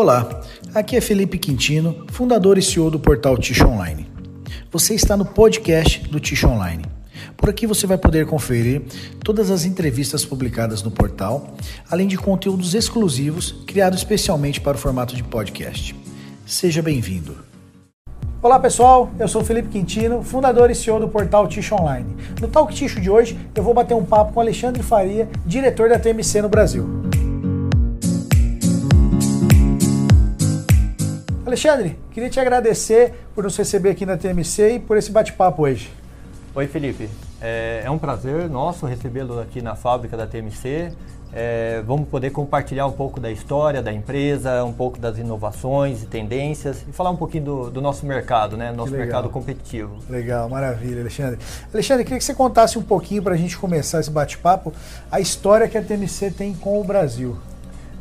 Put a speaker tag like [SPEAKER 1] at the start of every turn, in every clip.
[SPEAKER 1] Olá, aqui é Felipe Quintino, fundador e CEO do portal Ticho Online. Você está no podcast do Ticho Online. Por aqui você vai poder conferir todas as entrevistas publicadas no portal, além de conteúdos exclusivos criados especialmente para o formato de podcast. Seja bem-vindo. Olá pessoal, eu sou Felipe Quintino, fundador e CEO do portal Ticho Online. No Talk Ticho de hoje, eu vou bater um papo com Alexandre Faria, diretor da TMC no Brasil. Alexandre, queria te agradecer por nos receber aqui na TMC e por esse bate-papo hoje.
[SPEAKER 2] Oi, Felipe. É, é um prazer nosso recebê-lo aqui na fábrica da TMC. É, vamos poder compartilhar um pouco da história da empresa, um pouco das inovações e tendências e falar um pouquinho do, do nosso mercado, né? Nosso mercado competitivo.
[SPEAKER 1] Legal, maravilha, Alexandre. Alexandre, queria que você contasse um pouquinho para a gente começar esse bate-papo, a história que a TMC tem com o Brasil.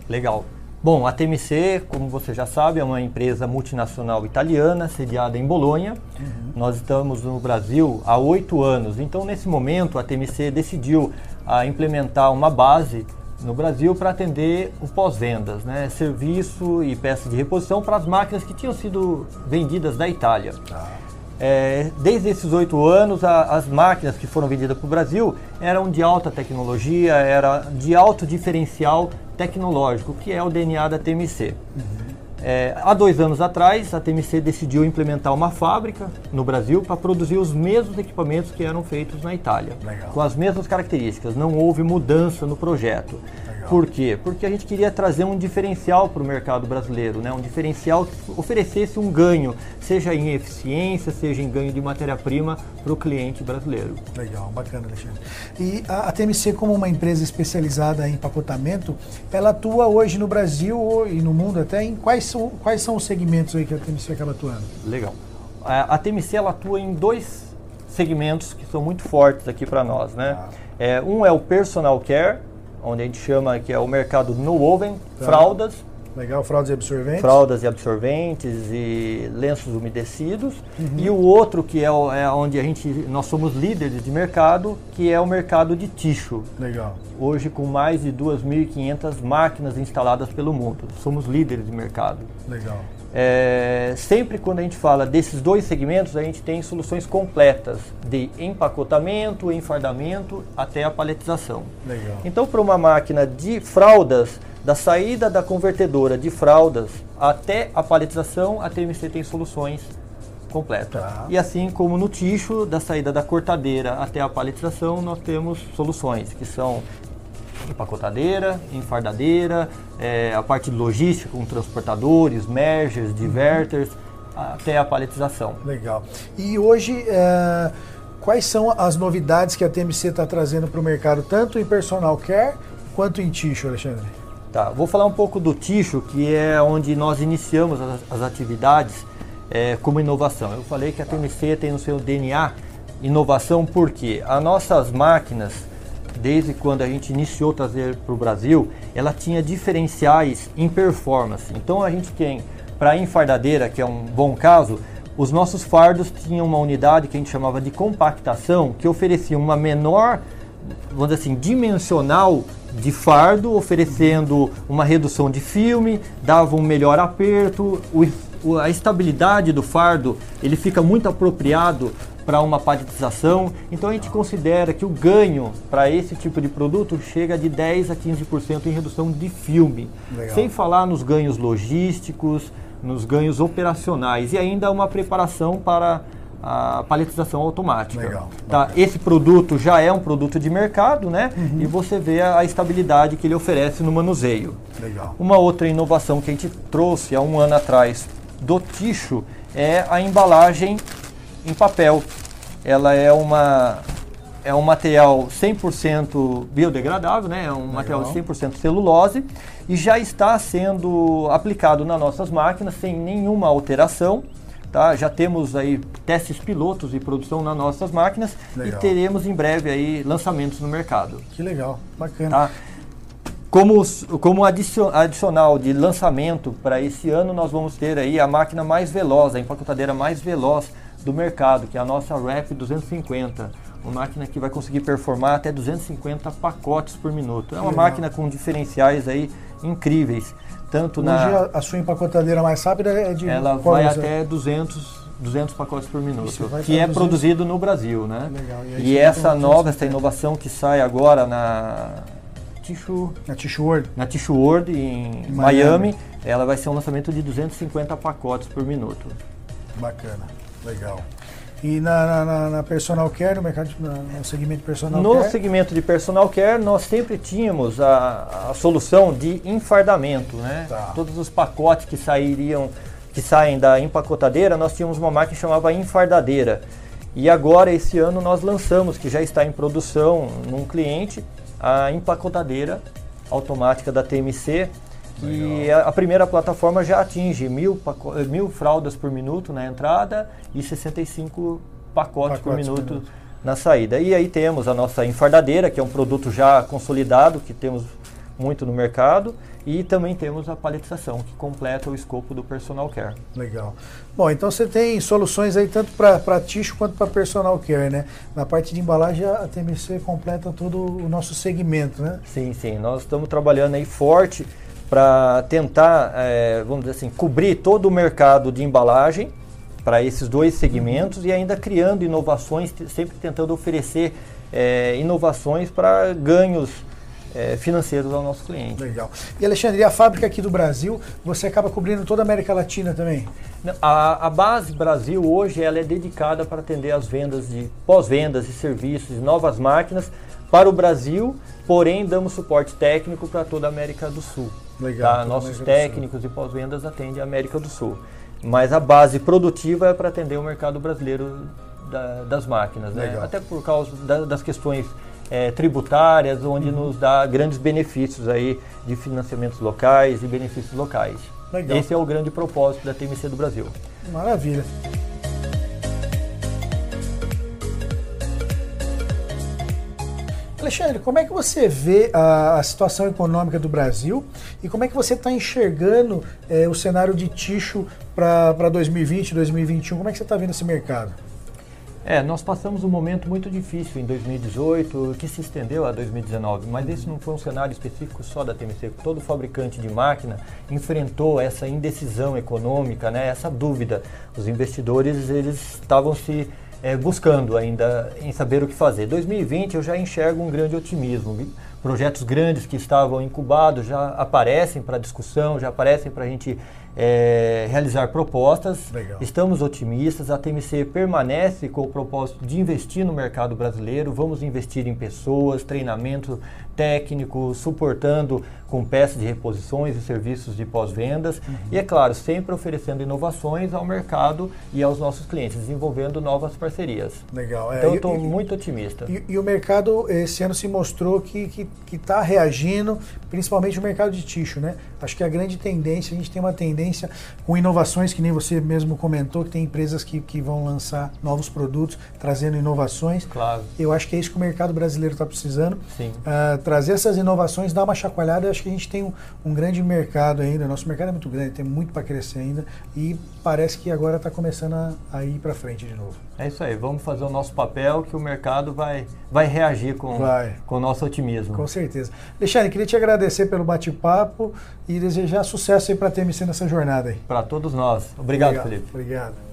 [SPEAKER 2] Legal. Bom, a TMC, como você já sabe, é uma empresa multinacional italiana, sediada em Bolonha. Uhum. Nós estamos no Brasil há oito anos. Então, nesse momento, a TMC decidiu a implementar uma base no Brasil para atender o pós-vendas, né? serviço e peças de reposição para as máquinas que tinham sido vendidas da Itália. Ah. É, desde esses oito anos, a, as máquinas que foram vendidas para o Brasil eram de alta tecnologia, era de alto diferencial tecnológico, que é o DNA da TMC. Uhum. É, há dois anos atrás, a TMC decidiu implementar uma fábrica no Brasil para produzir os mesmos equipamentos que eram feitos na Itália, Legal. com as mesmas características. Não houve mudança no projeto. Por quê? Porque a gente queria trazer um diferencial para o mercado brasileiro, né? um diferencial que oferecesse um ganho, seja em eficiência, seja em ganho de matéria-prima para o cliente brasileiro.
[SPEAKER 1] Legal, bacana, Alexandre. E a, a, TMC, como uma empresa especializada em empacotamento, ela atua hoje no Brasil e no mundo até em quais são, quais são os segmentos aí que a TMC acaba atuando?
[SPEAKER 2] Legal. A, a TMC ela atua em dois segmentos que são muito fortes aqui para nós, né? Ah. É, um é o personal care, onde a gente chama que é o mercado no oven, tá. fraldas.
[SPEAKER 1] Legal, fraldas e absorventes.
[SPEAKER 2] Fraldas e absorventes e lenços umedecidos. Uhum. E o outro que é, é, onde a gente, nós somos líderes de mercado, que é o mercado de ticho.
[SPEAKER 1] Legal.
[SPEAKER 2] Hoje com mais de 2.500 máquinas instaladas pelo mundo. Somos líderes de mercado.
[SPEAKER 1] Legal.
[SPEAKER 2] É, sempre quando a gente fala desses dois segmentos, a gente tem soluções completas de empacotamento, enfardamento até a paletização.
[SPEAKER 1] Legal.
[SPEAKER 2] Então, para uma máquina de fraldas, da saída da convertedora de fraldas até a paletização, a TMC tem soluções completas. Tá. E assim como no ticho, da saída da cortadeira até a paletização, nós temos soluções que são empacotadeira, enfardadeira, é, a parte logística com transportadores, mergers, diverters, até a paletização.
[SPEAKER 1] Legal. E hoje, é, quais são as novidades que a TMC está trazendo para o mercado, tanto em personal care quanto em ticho, Alexandre?
[SPEAKER 2] Tá, vou falar um pouco do ticho, que é onde nós iniciamos as, as atividades é, como inovação. Eu falei que a TMC tem no seu DNA inovação porque as nossas máquinas desde quando a gente iniciou trazer para o Brasil, ela tinha diferenciais em performance. Então a gente tem, para a enfardadeira, que é um bom caso, os nossos fardos tinham uma unidade que a gente chamava de compactação, que oferecia uma menor, vamos dizer assim, dimensional de fardo, oferecendo uma redução de filme, dava um melhor aperto, o, a estabilidade do fardo ele fica muito apropriado para uma paletização. Então a gente considera que o ganho para esse tipo de produto chega de 10 a 15% em redução de filme. Legal. Sem falar nos ganhos logísticos, nos ganhos operacionais e ainda uma preparação para a paletização automática.
[SPEAKER 1] Legal.
[SPEAKER 2] Tá? Esse produto já é um produto de mercado, né? Uhum. E você vê a, a, estabilidade que ele oferece no manuseio.
[SPEAKER 1] Legal.
[SPEAKER 2] Uma outra inovação que a gente trouxe há um ano atrás do Ticho é a embalagem em papel. Ela é uma é um material 100% biodegradável, né? É um Legal. material 100% celulose e já está sendo aplicado nas nossas máquinas sem nenhuma alteração. Tá? Já temos aí testes pilotos de produção nas nossas máquinas legal. e teremos em breve aí lançamentos no mercado.
[SPEAKER 1] Que legal, bacana.
[SPEAKER 2] Tá? Como, como adicional de lançamento para esse ano, nós vamos ter aí a máquina mais veloz, a empacotadeira mais veloz do mercado, que é a nossa RAP 250. Uma máquina que vai conseguir performar até 250 pacotes por minuto. É uma máquina com diferenciais aí incríveis. Tanto
[SPEAKER 1] Hoje
[SPEAKER 2] na,
[SPEAKER 1] a, sua empacotadeira mais rápida é de
[SPEAKER 2] ela vai até 200, 200 pacotes por minuto, que é
[SPEAKER 1] 200.
[SPEAKER 2] produzido no Brasil, né?
[SPEAKER 1] Legal.
[SPEAKER 2] E
[SPEAKER 1] você
[SPEAKER 2] essa nova, essa
[SPEAKER 1] 250.
[SPEAKER 2] inovação que sai agora na Tissue,
[SPEAKER 1] Na Tissue World.
[SPEAKER 2] na Tissue World em
[SPEAKER 1] Miami.
[SPEAKER 2] Miami, ela vai ser um lançamento de 250 pacotes por minuto.
[SPEAKER 1] Bacana. Legal. E na, na, na- na personal care, no mercado, no segmento personal
[SPEAKER 2] No
[SPEAKER 1] care,
[SPEAKER 2] segmento de personal care, nós sempre tínhamos a, a solução de enfardamento, né?
[SPEAKER 1] Tá.
[SPEAKER 2] Todos os pacotes que sairiam, que saem da empacotadeira, nós tínhamos uma máquina que chamava enfardadeira. E agora, esse ano, nós lançamos, que já está em produção num cliente, a empacotadeira automática da TMC, que a, a primeira plataforma já atinge mil, eh, mil fraldas por minuto na entrada e 65 pacotes, por
[SPEAKER 1] Pacotes por
[SPEAKER 2] minuto
[SPEAKER 1] minuto.
[SPEAKER 2] na saída. E aí temos a nossa enfardadeira, que é um produto já consolidado, que temos muito no mercado, e também temos a paletização, que completa o escopo do personal care.
[SPEAKER 1] Legal. Bom, então você tem soluções aí tanto para tixo quanto para personal care, né? Na parte de embalagem a TMC completa todo o nosso segmento, né?
[SPEAKER 2] Sim, sim, nós estamos trabalhando aí forte para tentar, eh, vamos dizer assim, cobrir todo o mercado de embalagem para esses dois segmentos e ainda criando inovações, sempre tentando oferecer eh, inovações para ganhos eh, financeiros ao nosso cliente.
[SPEAKER 1] Legal. E Alexandre, e a fábrica aqui do Brasil, você acaba cobrindo toda a América Latina também?
[SPEAKER 2] A, a base Brasil hoje ela é dedicada para atender as vendas de pós-vendas e serviços de novas máquinas para o Brasil, porém damos suporte técnico para toda a América do Sul.
[SPEAKER 1] Legal,
[SPEAKER 2] tá? Nossos técnicos e pós-vendas atendem a América do Sul. Mas a base produtiva é para atender o mercado brasileiro da- das máquinas, né? Até por causa da- das questões eh, tributárias,
[SPEAKER 1] Uhum.
[SPEAKER 2] onde nos dá grandes benefícios aí de financiamentos locais e benefícios locais.
[SPEAKER 1] Legal.
[SPEAKER 2] Esse é o grande propósito da TMC do Brasil.
[SPEAKER 1] Maravilha. Alexandre, como é que você vê a, a situação econômica do Brasil e como é que você está enxergando eh, o cenário de ticho para 2020, 2021? Como é que você está vendo esse mercado?
[SPEAKER 2] É, nós passamos um momento muito difícil em 2018, que se estendeu a 2019, mas esse não foi um cenário específico só da TMC. Todo fabricante de máquina enfrentou essa indecisão econômica, né, essa dúvida. Os investidores eles estavam se eh, buscando ainda em saber o que fazer. 2020 eu já enxergo um grande otimismo. Projetos grandes que estavam incubados já aparecem para discussão, já aparecem para a gente eh, realizar propostas.
[SPEAKER 1] Legal.
[SPEAKER 2] Estamos otimistas, a TMC permanece com o propósito de investir no mercado brasileiro. Vamos investir em pessoas, treinamento técnico, suportando com peças de reposições e serviços de pós-vendas. E é claro, sempre oferecendo inovações ao mercado e aos nossos clientes, desenvolvendo novas parcerias.
[SPEAKER 1] Legal. é,
[SPEAKER 2] Então, estou muito otimista.
[SPEAKER 1] E, e o mercado esse ano se mostrou que está tá reagindo, principalmente o mercado de ticho, né? Acho que a grande tendência, a gente tem uma tendência com inovações, que nem você mesmo comentou, que tem empresas que, que vão lançar novos produtos, trazendo inovações.
[SPEAKER 2] Claro,
[SPEAKER 1] Eu acho que é isso que o mercado brasileiro está precisando.
[SPEAKER 2] sim.
[SPEAKER 1] Ah, trazer essas inovações, dar uma chacoalhada, eu acho que a gente tem um, um grande mercado ainda. Nosso mercado é muito grande, tem muito para crescer ainda. E parece que agora está começando a, a ir para frente de novo.
[SPEAKER 2] É isso aí, vamos fazer o nosso papel que o mercado vai, vai reagir com,
[SPEAKER 1] Vai.
[SPEAKER 2] com o nosso otimismo.
[SPEAKER 1] Com certeza. Alexandre, queria te agradecer pelo bate-papo e desejar sucesso aí para a TMC nessa jornada aí.
[SPEAKER 2] Para todos nós. Obrigado, Felipe.
[SPEAKER 1] Obrigado.